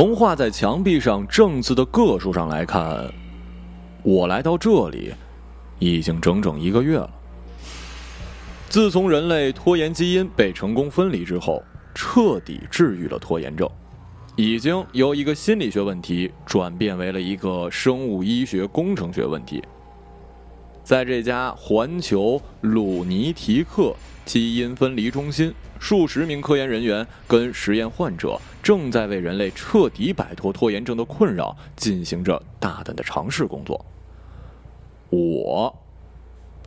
从画在墙壁上正字的个数上来看，我来到这里已经整整一个月了。自从人类拖延基因被成功分离之后，彻底治愈了拖延症，已经由一个心理学问题转变为了一个生物医学工程学问题。在这家环球鲁尼提克基因分离中心，数十名科研人员跟实验患者正在为人类彻底摆脱拖延症的困扰进行着大胆的尝试工作。我。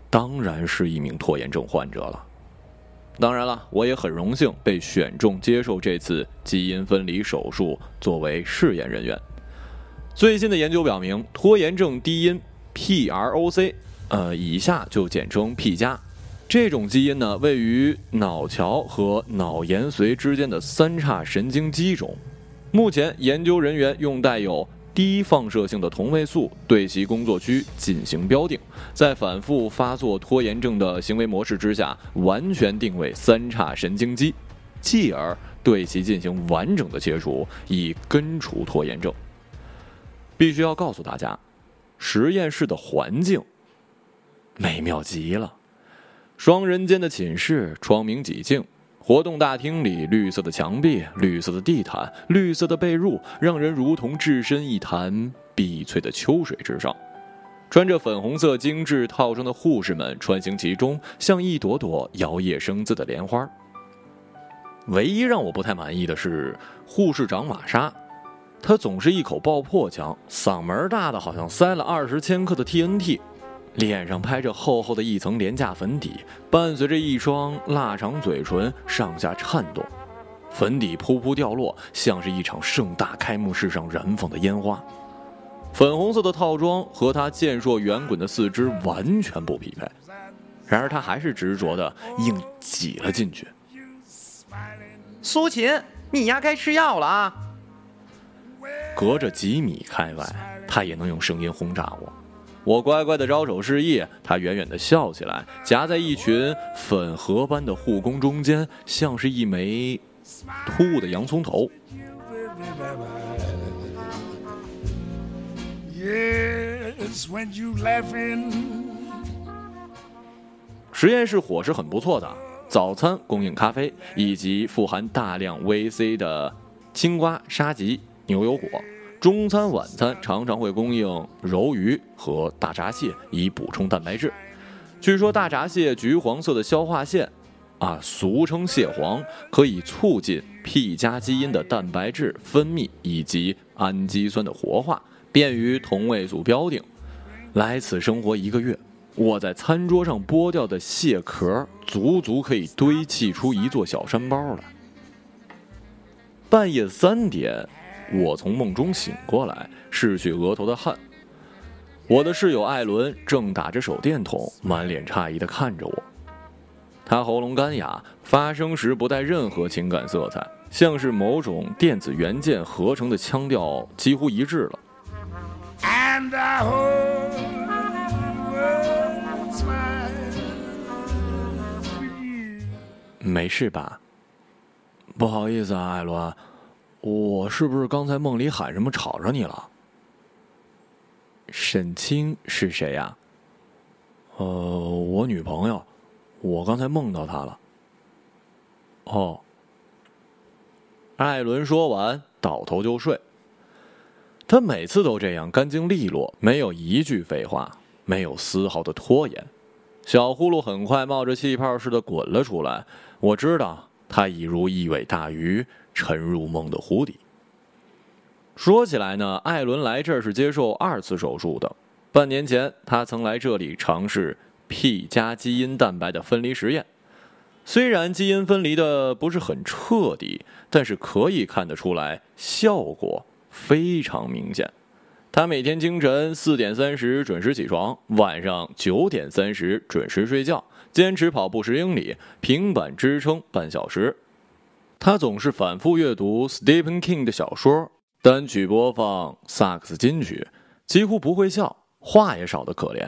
当然是一名拖延症患者了。当然了，我也很荣幸被选中接受这次基因分离手术，作为试验人员。最新的研究表明，拖延症低因 PROC，呃，以下就简称 P 加，这种基因呢，位于脑桥和脑延髓之间的三叉神经基中。目前，研究人员用带有低放射性的同位素对其工作区进行标定，在反复发作拖延症的行为模式之下，完全定位三叉神经基，继而对其进行完整的切除，以根除拖延症。必须要告诉大家，实验室的环境美妙极了，双人间的寝室，窗明几净。活动大厅里，绿色的墙壁、绿色的地毯、绿色的被褥，让人如同置身一潭碧翠的秋水之上。穿着粉红色精致套装的护士们穿行其中，像一朵朵摇曳生姿的莲花。唯一让我不太满意的是护士长玛莎，她总是一口爆破腔，嗓门大的好像塞了二十千克的 TNT。脸上拍着厚厚的一层廉价粉底，伴随着一双腊肠嘴唇上下颤动，粉底噗噗掉落，像是一场盛大开幕式上燃放的烟花。粉红色的套装和他健硕圆滚的四肢完全不匹配，然而他还是执着的硬挤了进去。苏秦，你丫该吃药了啊！隔着几米开外，他也能用声音轰炸我。我乖乖的招手示意，他远远的笑起来，夹在一群粉盒般的护工中间，像是一枚突兀的洋葱头。实验室伙食很不错的，早餐供应咖啡以及富含大量 VC 的青瓜、沙棘、牛油果。中餐、晚餐常常会供应柔鱼和大闸蟹，以补充蛋白质。据说大闸蟹橘黄色的消化腺，啊，俗称蟹黄，可以促进 P 加基因的蛋白质分泌以及氨基酸的活化，便于同位素标定。来此生活一个月，我在餐桌上剥掉的蟹壳，足足可以堆砌出一座小山包来。半夜三点。我从梦中醒过来，拭去额头的汗。我的室友艾伦正打着手电筒，满脸诧异地看着我。他喉咙干哑，发声时不带任何情感色彩，像是某种电子元件合成的腔调，几乎一致了。没事吧？不好意思啊，艾伦。我是不是刚才梦里喊什么吵着你了？沈清是谁呀？呃，我女朋友，我刚才梦到她了。哦。艾伦说完，倒头就睡。他每次都这样干净利落，没有一句废话，没有丝毫的拖延。小呼噜很快冒着气泡似的滚了出来。我知道，他已如一尾大鱼。沉入梦的湖底。说起来呢，艾伦来这儿是接受二次手术的。半年前，他曾来这里尝试 P 加基因蛋白的分离实验。虽然基因分离的不是很彻底，但是可以看得出来效果非常明显。他每天清晨四点三十准时起床，晚上九点三十准时睡觉，坚持跑步十英里，平板支撑半小时。他总是反复阅读 Stephen King 的小说，单曲播放萨克斯金曲，几乎不会笑，话也少得可怜。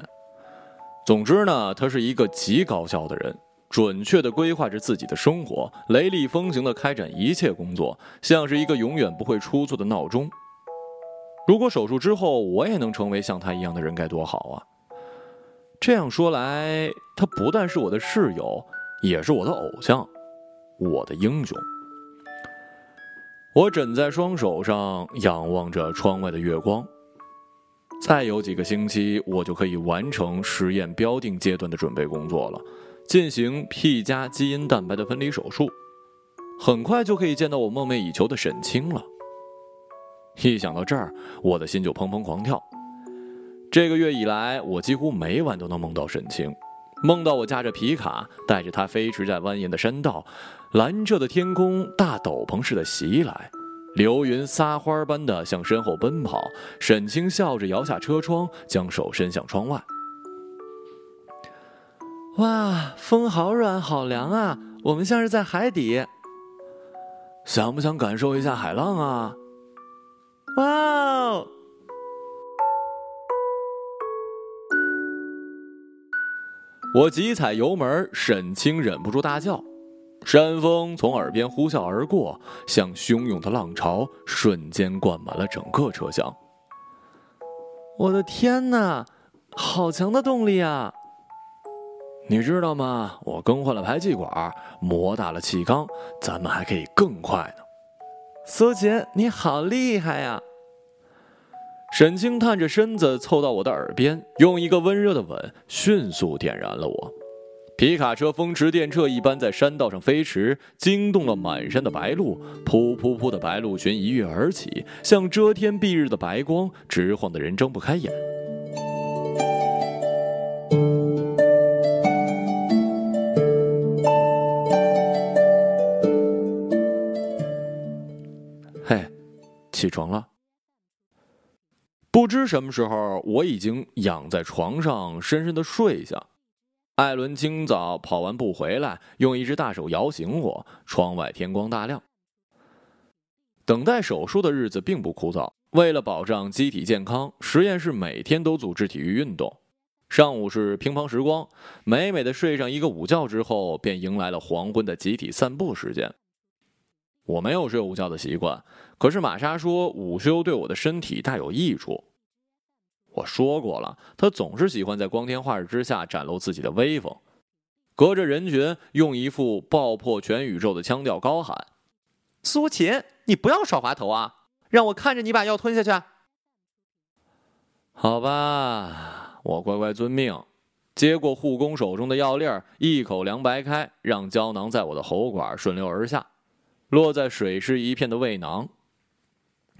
总之呢，他是一个极高效的人，准确地规划着自己的生活，雷厉风行地开展一切工作，像是一个永远不会出错的闹钟。如果手术之后我也能成为像他一样的人，该多好啊！这样说来，他不但是我的室友，也是我的偶像，我的英雄。我枕在双手上，仰望着窗外的月光。再有几个星期，我就可以完成实验标定阶段的准备工作了，进行 P 加基因蛋白的分离手术。很快就可以见到我梦寐以求的沈清了。一想到这儿，我的心就砰砰狂跳。这个月以来，我几乎每晚都能梦到沈清，梦到我驾着皮卡，带着他飞驰在蜿蜒的山道，蓝色的天空大斗篷似的袭来，流云撒花般的向身后奔跑。沈清笑着摇下车窗，将手伸向窗外。哇，风好软，好凉啊！我们像是在海底。想不想感受一下海浪啊？哇哦！我急踩油门，沈清忍不住大叫。山风从耳边呼啸而过，像汹涌的浪潮，瞬间灌满了整个车厢。我的天哪，好强的动力啊！你知道吗？我更换了排气管，磨大了气缸，咱们还可以更快呢。苏杰，你好厉害呀！沈清探着身子凑到我的耳边，用一个温热的吻迅速点燃了我。皮卡车风驰电掣一般在山道上飞驰，惊动了满山的白鹭。噗噗噗的白鹭群一跃而起，像遮天蔽日的白光，直晃得人睁不开眼。嘿起床了。不知什么时候，我已经仰在床上，深深的睡下。艾伦清早跑完步回来，用一只大手摇醒我。窗外天光大亮。等待手术的日子并不枯燥。为了保障机体健康，实验室每天都组织体育运动。上午是乒乓时光，美美的睡上一个午觉之后，便迎来了黄昏的集体散步时间。我没有睡午觉的习惯，可是玛莎说午休对我的身体大有益处。我说过了，他总是喜欢在光天化日之下展露自己的威风，隔着人群用一副爆破全宇宙的腔调高喊：“苏秦，你不要耍滑头啊！让我看着你把药吞下去。”好吧，我乖乖遵命，接过护工手中的药粒儿，一口凉白开，让胶囊在我的喉管顺流而下。落在水湿一片的胃囊，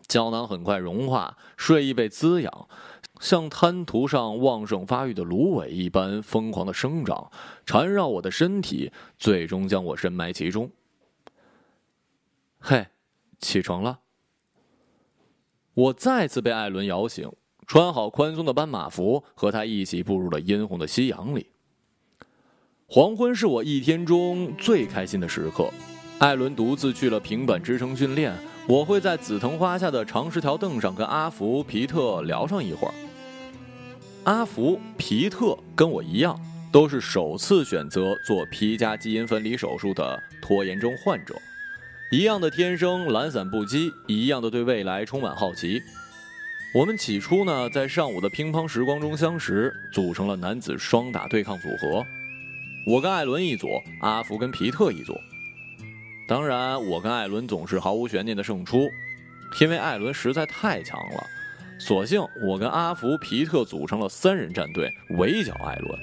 胶囊很快融化，睡意被滋养，像滩涂上旺盛发育的芦苇一般疯狂的生长，缠绕我的身体，最终将我深埋其中。嘿，起床了！我再次被艾伦摇醒，穿好宽松的斑马服，和他一起步入了殷红的夕阳里。黄昏是我一天中最开心的时刻。艾伦独自去了平板支撑训练，我会在紫藤花下的长石条凳上跟阿福、皮特聊上一会儿。阿福、皮特跟我一样，都是首次选择做皮加基因分离手术的拖延症患者，一样的天生懒散不羁，一样的对未来充满好奇。我们起初呢，在上午的乒乓时光中相识，组成了男子双打对抗组合，我跟艾伦一组，阿福跟皮特一组。当然，我跟艾伦总是毫无悬念的胜出，因为艾伦实在太强了。所幸我跟阿福、皮特组成了三人战队，围剿艾伦。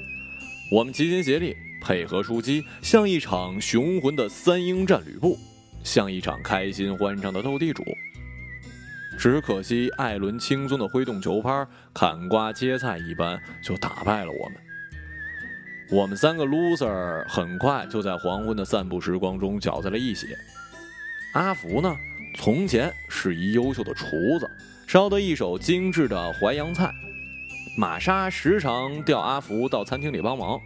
我们齐心协力，配合出击，像一场雄浑的三英战吕布，像一场开心欢畅的斗地主。只可惜，艾伦轻松的挥动球拍，砍瓜切菜一般就打败了我们。我们三个 loser 很快就在黄昏的散步时光中搅在了一起。阿福呢，从前是一优秀的厨子，烧得一手精致的淮扬菜。玛莎时常调阿福到餐厅里帮忙。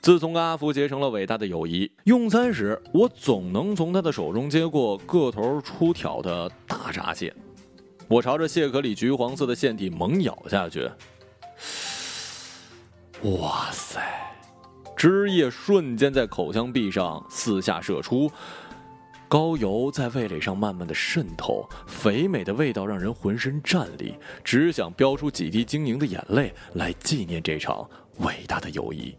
自从跟阿福结成了伟大的友谊，用餐时我总能从他的手中接过个头出挑的大闸蟹。我朝着蟹壳里橘黄色的腺体猛咬下去。哇塞！汁液瞬间在口腔壁上四下射出，高油在味蕾上慢慢的渗透，肥美的味道让人浑身战栗，只想飙出几滴晶莹的眼泪来纪念这场伟大的友谊。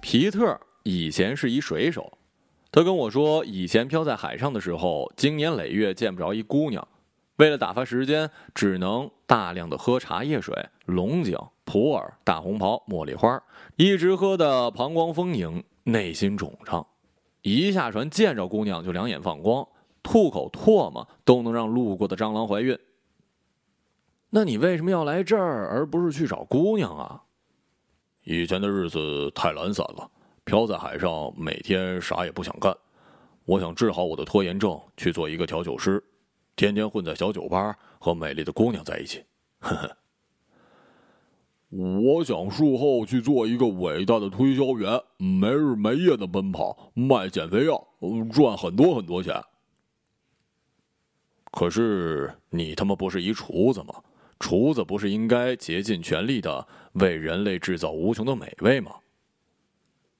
皮特以前是一水手，他跟我说，以前漂在海上的时候，经年累月见不着一姑娘，为了打发时间，只能大量的喝茶叶水、龙井、普洱、大红袍、茉莉花，一直喝的膀胱丰盈，内心肿胀，一下船见着姑娘就两眼放光，吐口唾沫都能让路过的蟑螂怀孕。那你为什么要来这儿，而不是去找姑娘啊？以前的日子太懒散了，漂在海上，每天啥也不想干。我想治好我的拖延症，去做一个调酒师，天天混在小酒吧，和美丽的姑娘在一起。呵呵。我想术后去做一个伟大的推销员，没日没夜的奔跑，卖减肥药，赚很多很多钱。可是你他妈不是一厨子吗？厨子不是应该竭尽全力的为人类制造无穷的美味吗？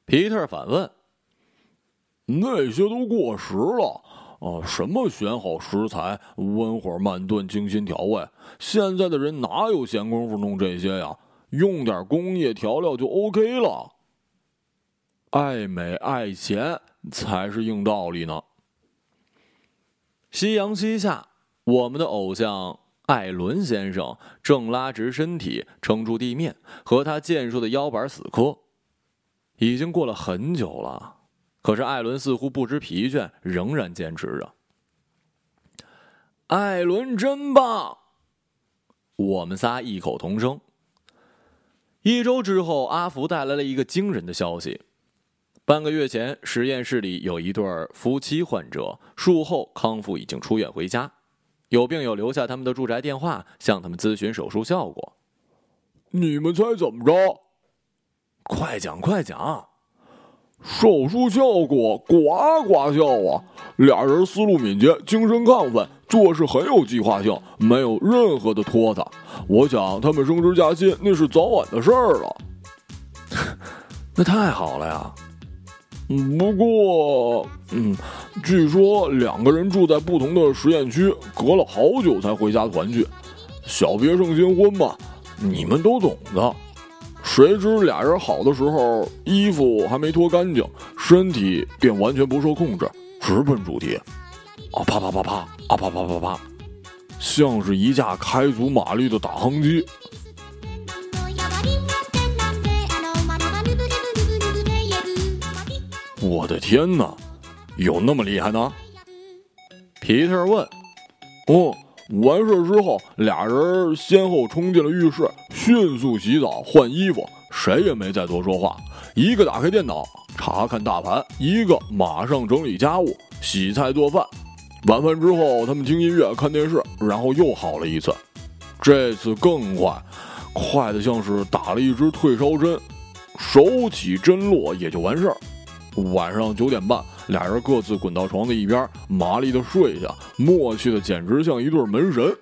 皮特反问：“那些都过时了啊！什么选好食材、温火慢炖、精心调味，现在的人哪有闲工夫弄这些呀？用点工业调料就 OK 了。爱美爱钱才是硬道理呢。”夕阳西下，我们的偶像。艾伦先生正拉直身体撑住地面，和他健硕的腰板死磕。已经过了很久了，可是艾伦似乎不知疲倦，仍然坚持着。艾伦真棒！我们仨异口同声。一周之后，阿福带来了一个惊人的消息：半个月前，实验室里有一对夫妻患者，术后康复，已经出院回家。有病友留下他们的住宅电话，向他们咨询手术效果。你们猜怎么着？快讲快讲！手术效果呱呱笑啊！俩人思路敏捷，精神亢奋，做事很有计划性，没有任何的拖沓。我想他们升职加薪那是早晚的事儿了。那太好了呀！不过，嗯，据说两个人住在不同的实验区，隔了好久才回家团聚。小别胜新婚嘛，你们都懂的。谁知俩人好的时候，衣服还没脱干净，身体便完全不受控制，直奔主题。啊啪啪啪啪，啊啪啪啪啪，像是一架开足马力的打夯机。我的天哪，有那么厉害呢？皮特问。哦，完事之后，俩人先后冲进了浴室，迅速洗澡换衣服，谁也没再多说话。一个打开电脑查看大盘，一个马上整理家务、洗菜做饭。晚饭之后，他们听音乐、看电视，然后又好了一次。这次更快，快的像是打了一支退烧针，手起针落也就完事儿。晚上九点半，俩人各自滚到床的一边，麻利的睡下，默契的简直像一对门神。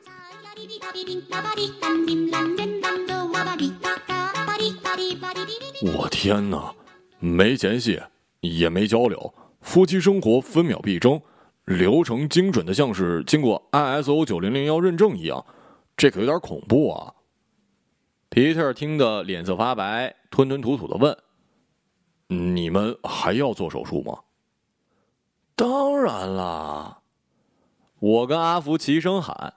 我天哪，没前戏，也没交流，夫妻生活分秒必争，流程精准的像是经过 ISO 九零零幺认证一样，这可有点恐怖啊！皮特听得脸色发白，吞吞吐吐的问。你们还要做手术吗？当然啦！我跟阿福齐声喊。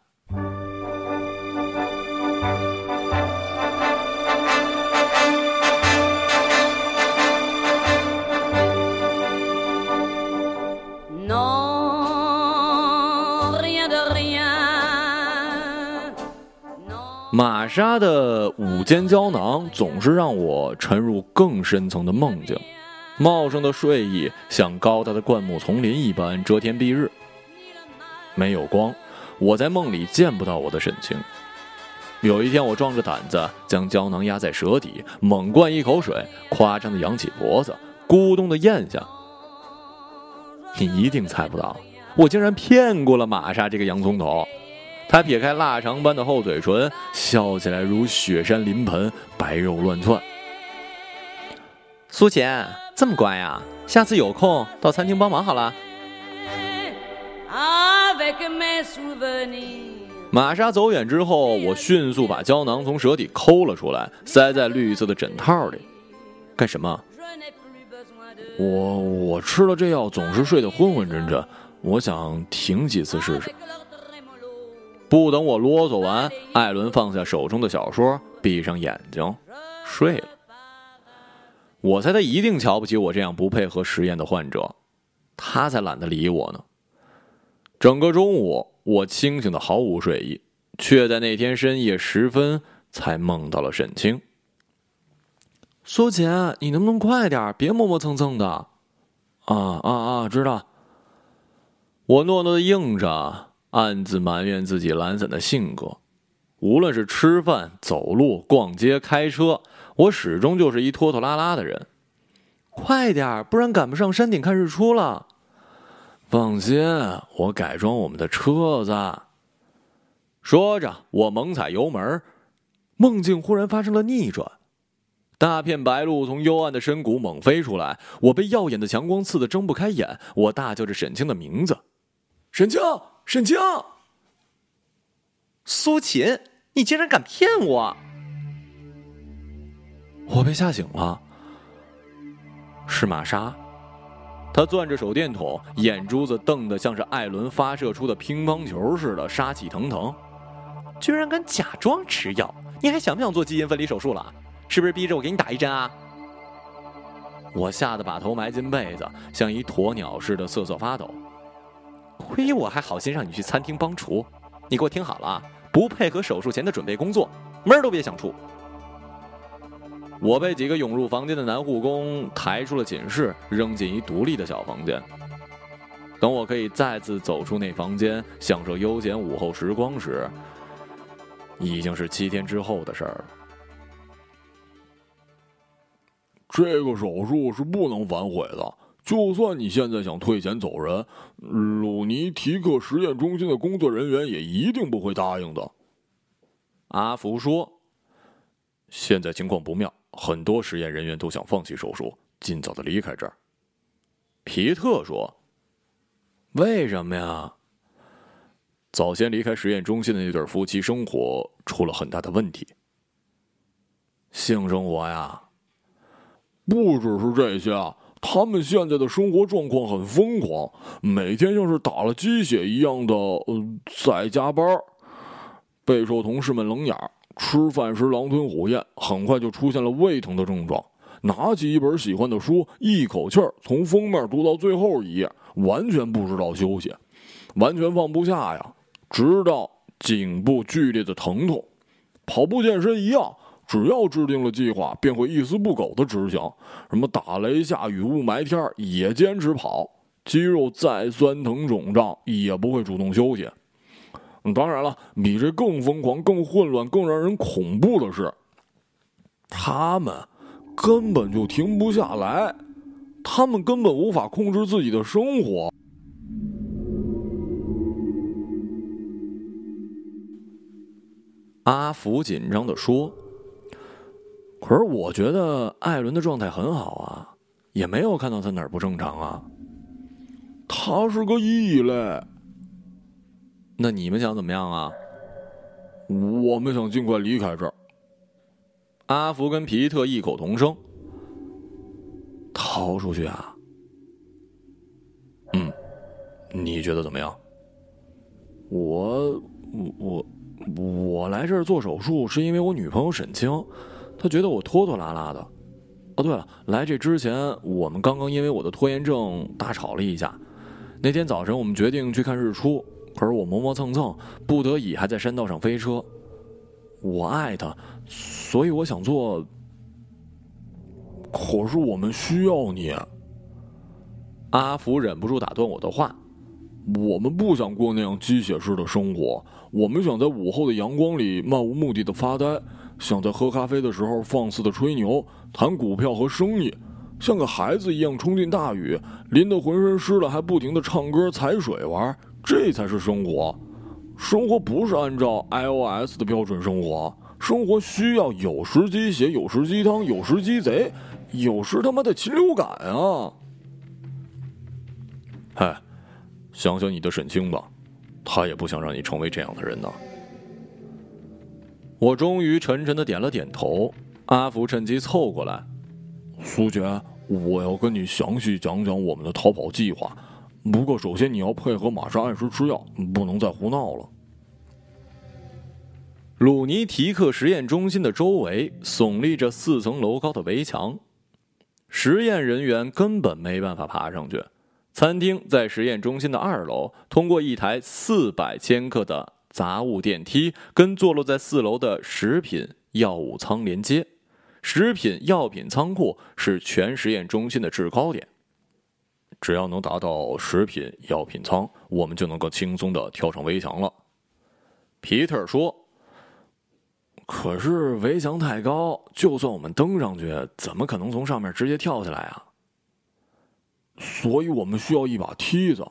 玛莎的午间胶囊总是让我沉入更深层的梦境，茂盛的睡意像高大的灌木丛林一般遮天蔽日。没有光，我在梦里见不到我的沈清。有一天，我壮着胆子将胶囊压在舌底，猛灌一口水，夸张的扬起脖子，咕咚的咽下。你一定猜不到，我竟然骗过了玛莎这个洋葱头。他撇开腊肠般的厚嘴唇，笑起来如雪山临盆，白肉乱窜。苏浅这么乖呀，下次有空到餐厅帮忙好了。玛莎走远之后，我迅速把胶囊从舌底抠了出来，塞在绿色的枕套里。干什么？我我吃了这药总是睡得昏昏沉沉，我想停几次试试。不等我啰嗦完，艾伦放下手中的小说，闭上眼睛睡了。我猜他一定瞧不起我这样不配合实验的患者，他才懒得理我呢。整个中午，我清醒的毫无睡意，却在那天深夜时分才梦到了沈清。苏姐，你能不能快点，别磨磨蹭蹭的？啊啊啊！知道。我诺诺的应着。暗自埋怨自己懒散的性格，无论是吃饭、走路、逛街、开车，我始终就是一拖拖拉拉的人。快点儿，不然赶不上山顶看日出了。放心，我改装我们的车子。说着，我猛踩油门，梦境忽然发生了逆转，大片白鹭从幽暗的深谷猛飞出来，我被耀眼的强光刺得睁不开眼，我大叫着沈清的名字：“沈清！”沈清，苏秦，你竟然敢骗我！我被吓醒了。是玛莎，她攥着手电筒，眼珠子瞪得像是艾伦发射出的乒乓球似的，杀气腾腾。居然敢假装吃药！你还想不想做基因分离手术了？是不是逼着我给你打一针啊？我吓得把头埋进被子，像一鸵鸟似的瑟瑟发抖。亏我还好心让你去餐厅帮厨，你给我听好了啊，不配合手术前的准备工作，门儿都别想出。我被几个涌入房间的男护工抬出了寝室，扔进一独立的小房间。等我可以再次走出那房间，享受悠闲午后时光时，已经是七天之后的事儿了。这个手术是不能反悔的。就算你现在想退钱走人，鲁尼提克实验中心的工作人员也一定不会答应的。阿福说：“现在情况不妙，很多实验人员都想放弃手术，尽早的离开这儿。”皮特说：“为什么呀？早先离开实验中心的那对夫妻生活出了很大的问题。性生活呀，不只是这些啊。”他们现在的生活状况很疯狂，每天像是打了鸡血一样的呃在加班，备受同事们冷眼。吃饭时狼吞虎咽，很快就出现了胃疼的症状。拿起一本喜欢的书，一口气儿从封面读到最后一页，完全不知道休息，完全放不下呀。直到颈部剧烈的疼痛，跑步健身一样。只要制定了计划，便会一丝不苟的执行。什么打雷下雨雾霾天也坚持跑，肌肉再酸疼肿胀也不会主动休息。当然了，比这更疯狂、更混乱、更让人恐怖的是，他们根本就停不下来，他们根本无法控制自己的生活。阿福紧张的说。可是我觉得艾伦的状态很好啊，也没有看到他哪儿不正常啊。他是个异类。那你们想怎么样啊？我们想尽快离开这儿。阿福跟皮特异口同声：“逃出去啊。”嗯，你觉得怎么样？我我我来这儿做手术是因为我女朋友沈清。他觉得我拖拖拉拉的。哦，对了，来这之前，我们刚刚因为我的拖延症大吵了一架。那天早晨，我们决定去看日出，可是我磨磨蹭蹭，不得已还在山道上飞车。我爱他，所以我想做。可是我们需要你。阿福忍不住打断我的话：“我们不想过那样鸡血式的生活，我们想在午后的阳光里漫无目的的发呆。”像在喝咖啡的时候放肆的吹牛、谈股票和生意，像个孩子一样冲进大雨，淋得浑身湿了还不停的唱歌踩水玩，这才是生活。生活不是按照 iOS 的标准生活，生活需要有时鸡血，有时鸡汤，有时鸡贼，有时他妈的禽流感啊！嗨，想想你的沈清吧，他也不想让你成为这样的人呢。我终于沉沉的点了点头。阿福趁机凑过来：“苏姐，我要跟你详细讲讲我们的逃跑计划。不过首先你要配合玛莎按时吃药，不能再胡闹了。”鲁尼提克实验中心的周围耸立着四层楼高的围墙，实验人员根本没办法爬上去。餐厅在实验中心的二楼，通过一台四百千克的杂物电梯，跟坐落在四楼的食品药物仓连接。食品药品仓库是全实验中心的制高点。只要能达到食品药品仓，我们就能够轻松的跳上围墙了。皮特说：“可是围墙太高，就算我们登上去，怎么可能从上面直接跳下来啊？”所以我们需要一把梯子，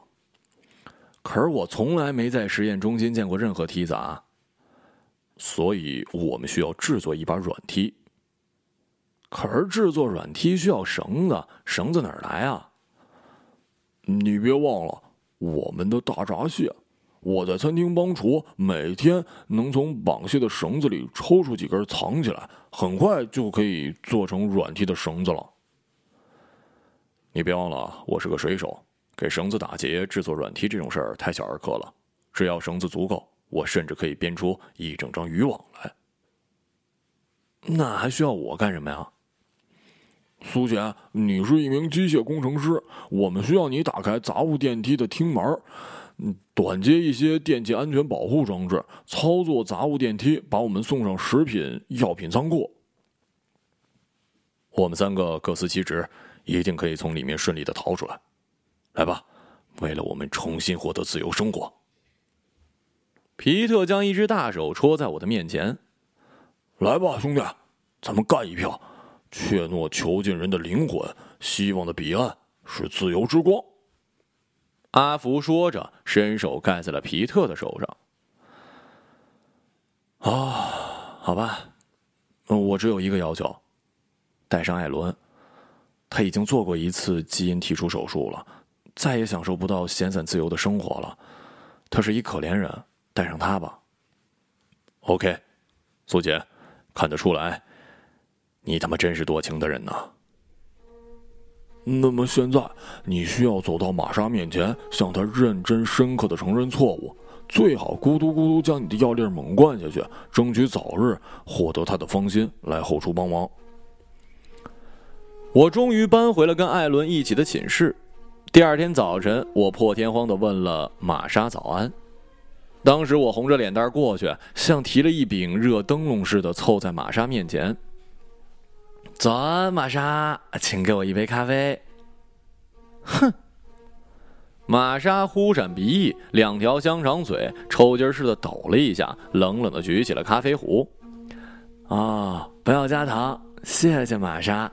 可是我从来没在实验中心见过任何梯子啊。所以我们需要制作一把软梯。可是制作软梯需要绳子，绳子哪儿来啊？你别忘了我们的大闸蟹，我在餐厅帮厨，每天能从绑蟹的绳子里抽出几根藏起来，很快就可以做成软梯的绳子了。你别忘了，我是个水手，给绳子打结、制作软梯这种事儿太小儿科了。只要绳子足够，我甚至可以编出一整张渔网来。那还需要我干什么呀？苏姐，你是一名机械工程师，我们需要你打开杂物电梯的厅门，短接一些电气安全保护装置，操作杂物电梯，把我们送上食品药品仓库。我们三个各司其职。一定可以从里面顺利的逃出来，来吧，为了我们重新获得自由生活。皮特将一只大手戳在我的面前，来吧，兄弟，咱们干一票！怯懦囚禁人的灵魂，希望的彼岸是自由之光。阿福说着，伸手盖在了皮特的手上。啊，好吧，我只有一个要求，带上艾伦。他已经做过一次基因剔除手术了，再也享受不到闲散自由的生活了。他是一可怜人，带上他吧。OK，苏姐，看得出来，你他妈真是多情的人呐。那么现在，你需要走到玛莎面前，向他认真深刻的承认错误，最好咕嘟咕嘟将你的药粒猛灌下去，争取早日获得他的芳心，来后厨帮忙。我终于搬回了跟艾伦一起的寝室。第二天早晨，我破天荒的问了玛莎早安。当时我红着脸蛋过去，像提了一柄热灯笼似的凑在玛莎面前。早安，玛莎，请给我一杯咖啡。哼！玛莎忽闪鼻翼，两条香肠嘴抽筋似的抖了一下，冷冷的举起了咖啡壶。啊，不要加糖，谢谢玛莎。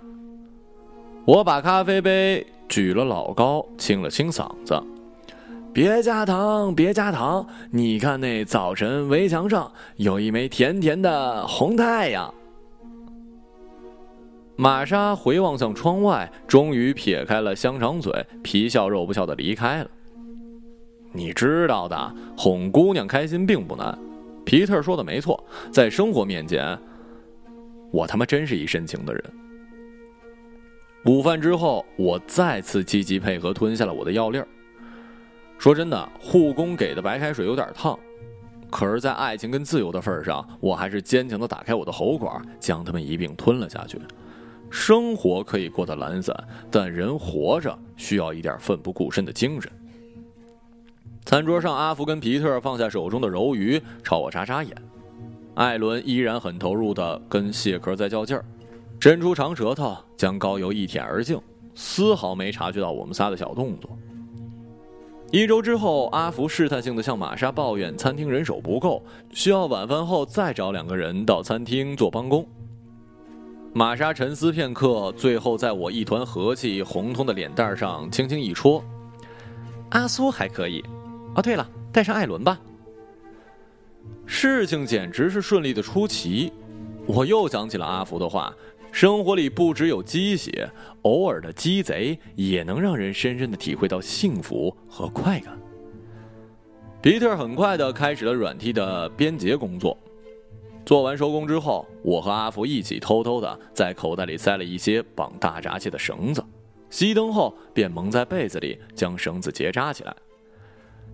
我把咖啡杯举了老高，清了清嗓子。别加糖，别加糖！你看那早晨围墙上有一枚甜甜的红太阳。玛莎回望向窗外，终于撇开了香肠嘴，皮笑肉不笑的离开了。你知道的，哄姑娘开心并不难。皮特说的没错，在生活面前，我他妈真是一深情的人。午饭之后，我再次积极配合吞下了我的药粒儿。说真的，护工给的白开水有点烫，可是，在爱情跟自由的份上，我还是坚强的打开我的喉管，将它们一并吞了下去。生活可以过得懒散，但人活着需要一点奋不顾身的精神。餐桌上，阿福跟皮特放下手中的柔鱼，朝我眨眨眼。艾伦依然很投入的跟蟹壳在较劲儿。伸出长舌头，将膏油一舔而净，丝毫没察觉到我们仨的小动作。一周之后，阿福试探性的向玛莎抱怨餐厅人手不够，需要晚饭后再找两个人到餐厅做帮工。玛莎沉思片刻，最后在我一团和气、红彤的脸蛋上轻轻一戳：“阿苏还可以。哦，对了，带上艾伦吧。”事情简直是顺利的出奇。我又想起了阿福的话：生活里不只有鸡血，偶尔的鸡贼也能让人深深的体会到幸福和快感。皮特很快的开始了软梯的编结工作。做完收工之后，我和阿福一起偷偷的在口袋里塞了一些绑大闸蟹的绳子，熄灯后便蒙在被子里将绳子结扎起来。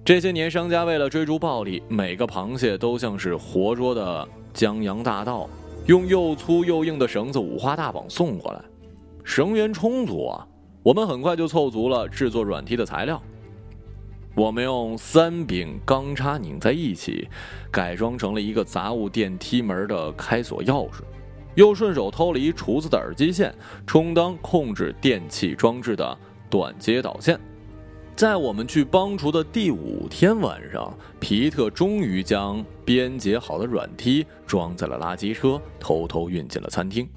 这些年，商家为了追逐暴利，每个螃蟹都像是活捉的江洋大盗，用又粗又硬的绳子五花大绑送过来。绳源充足啊，我们很快就凑足了制作软梯的材料。我们用三柄钢叉拧在一起，改装成了一个杂物电梯门的开锁钥匙，又顺手偷了一厨子的耳机线，充当控制电器装置的短接导线。在我们去帮厨的第五天晚上，皮特终于将编结好的软梯装在了垃圾车，偷偷运进了餐厅。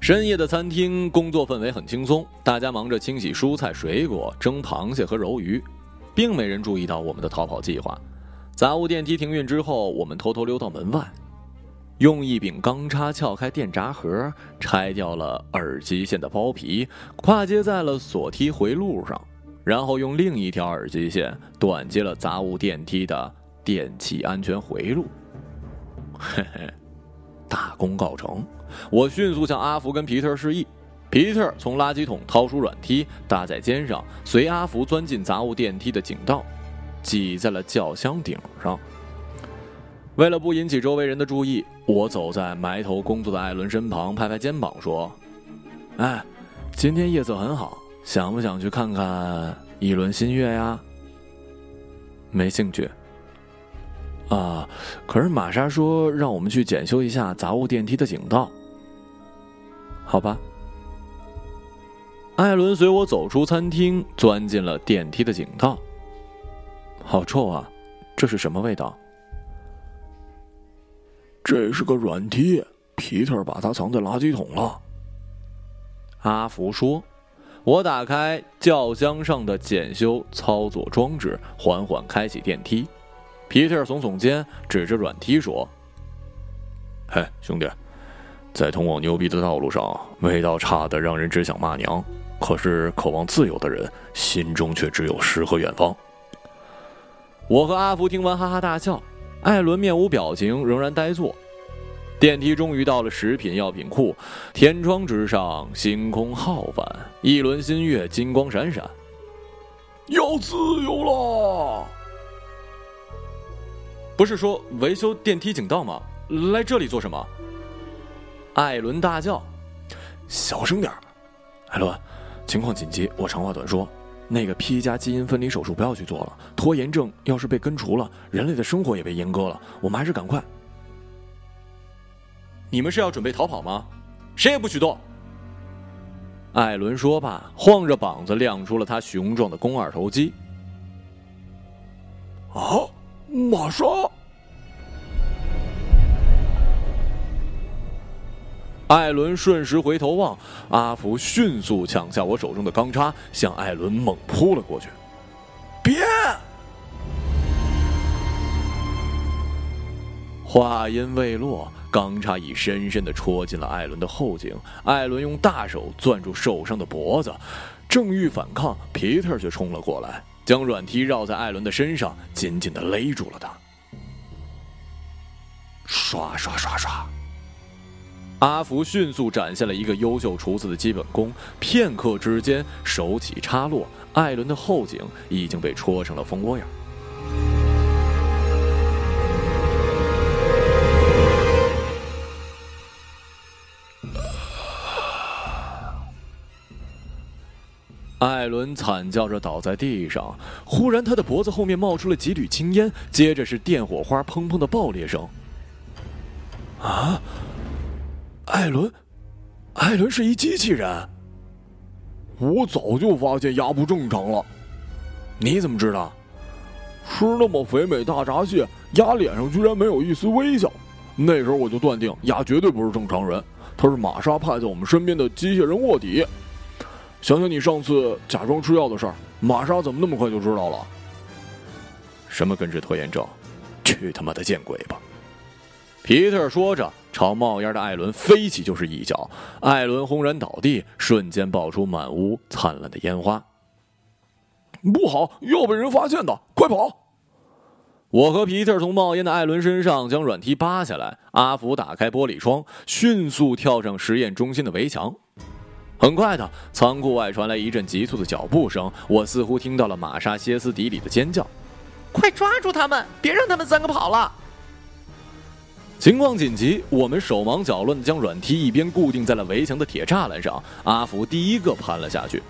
深夜的餐厅工作氛围很轻松，大家忙着清洗蔬菜、水果、蒸螃蟹和鱿鱼，并没人注意到我们的逃跑计划。杂物电梯停运之后，我们偷偷溜到门外。用一柄钢叉撬开电闸盒，拆掉了耳机线的包皮，跨接在了锁梯回路上，然后用另一条耳机线短接了杂物电梯的电气安全回路。嘿嘿，大功告成！我迅速向阿福跟皮特示意，皮特从垃圾桶掏出软梯搭在肩上，随阿福钻进杂物电梯的井道，挤在了轿厢顶上。为了不引起周围人的注意，我走在埋头工作的艾伦身旁，拍拍肩膀说：“哎，今天夜色很好，想不想去看看一轮新月呀？”“没兴趣。”“啊，可是玛莎说让我们去检修一下杂物电梯的井道。”“好吧。”艾伦随我走出餐厅，钻进了电梯的井道。好臭啊！这是什么味道？这是个软梯，皮特把它藏在垃圾桶了。阿福说：“我打开轿厢上的检修操作装置，缓缓开启电梯。皮特耸耸肩，指着软梯说：‘嘿，兄弟，在通往牛逼的道路上，味道差的让人只想骂娘。可是渴望自由的人，心中却只有诗和远方。’”我和阿福听完哈哈大笑。艾伦面无表情，仍然呆坐。电梯终于到了食品药品库，天窗之上星空浩繁，一轮新月金光闪闪。要自由了！不是说维修电梯井道吗？来这里做什么？艾伦大叫：“小声点艾伦，情况紧急，我长话短说。那个 P 加基因分离手术不要去做了，拖延症要是被根除了，人类的生活也被阉割了。我们还是赶快。你们是要准备逃跑吗？谁也不许动！艾伦说罢，晃着膀子亮出了他雄壮的肱二头肌。啊，玛莎！艾伦瞬时回头望，阿福迅速抢下我手中的钢叉，向艾伦猛扑了过去。别！话音未落，钢叉已深深的戳进了艾伦的后颈。艾伦用大手攥住受伤的脖子，正欲反抗，皮特却冲了过来，将软梯绕在艾伦的身上，紧紧的勒住了他。刷刷刷刷！阿福迅速展现了一个优秀厨子的基本功，片刻之间手起叉落，艾伦的后颈已经被戳成了蜂窝眼。艾伦惨叫着倒在地上，忽然他的脖子后面冒出了几缕青烟，接着是电火花砰砰的爆裂声。啊！艾伦，艾伦是一机器人。我早就发现牙不正常了。你怎么知道？吃那么肥美大闸蟹，牙脸上居然没有一丝微笑。那时候我就断定牙绝对不是正常人，他是玛莎派在我们身边的机械人卧底。想想你上次假装吃药的事儿，玛莎怎么那么快就知道了？什么根治拖延症？去他妈的见鬼吧！皮特说着，朝冒烟的艾伦飞起就是一脚，艾伦轰然倒地，瞬间爆出满屋灿烂的烟花。不好，要被人发现的，快跑！我和皮特从冒烟的艾伦身上将软梯扒下来，阿福打开玻璃窗，迅速跳上实验中心的围墙。很快的，仓库外传来一阵急促的脚步声，我似乎听到了玛莎歇斯底里的尖叫。快抓住他们！别让他们三个跑了！情况紧急，我们手忙脚乱地将软梯一边固定在了围墙的铁栅栏上。阿福第一个攀了下去，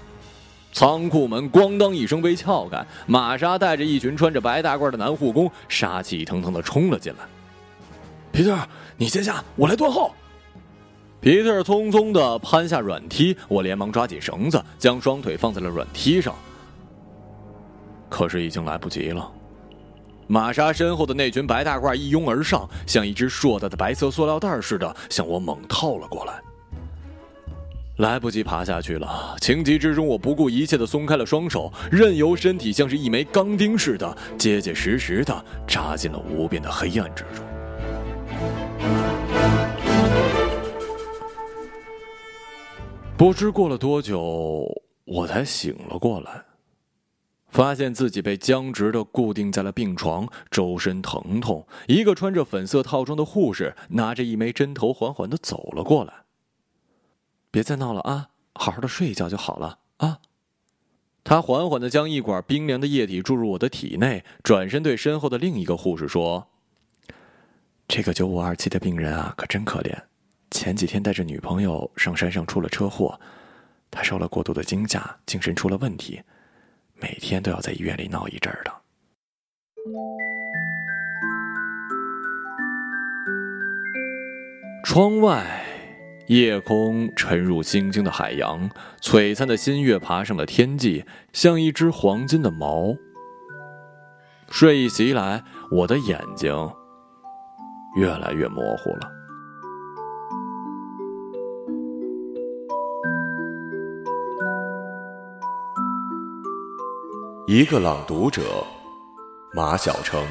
仓库门咣当一声被撬开，玛莎带着一群穿着白大褂的男护工，杀气腾腾地冲了进来。皮特，你先下，我来断后。皮特匆匆地攀下软梯，我连忙抓紧绳子，将双腿放在了软梯上。可是已经来不及了。玛莎身后的那群白大褂一拥而上，像一只硕大的白色塑料袋似的向我猛套了过来。来不及爬下去了，情急之中，我不顾一切地松开了双手，任由身体像是一枚钢钉似的结结实实地扎进了无边的黑暗之中。不知过了多久，我才醒了过来。发现自己被僵直的固定在了病床，周身疼痛。一个穿着粉色套装的护士拿着一枚针头，缓缓的走了过来。别再闹了啊，好好的睡一觉就好了啊。他缓缓的将一管冰凉的液体注入我的体内，转身对身后的另一个护士说：“这个九五二七的病人啊，可真可怜。前几天带着女朋友上山上出了车祸，他受了过度的惊吓，精神出了问题。”每天都要在医院里闹一阵儿的。窗外，夜空沉入星星的海洋，璀璨的新月爬上了天际，像一只黄金的毛。睡意袭来，我的眼睛越来越模糊了。一个朗读者，马晓成。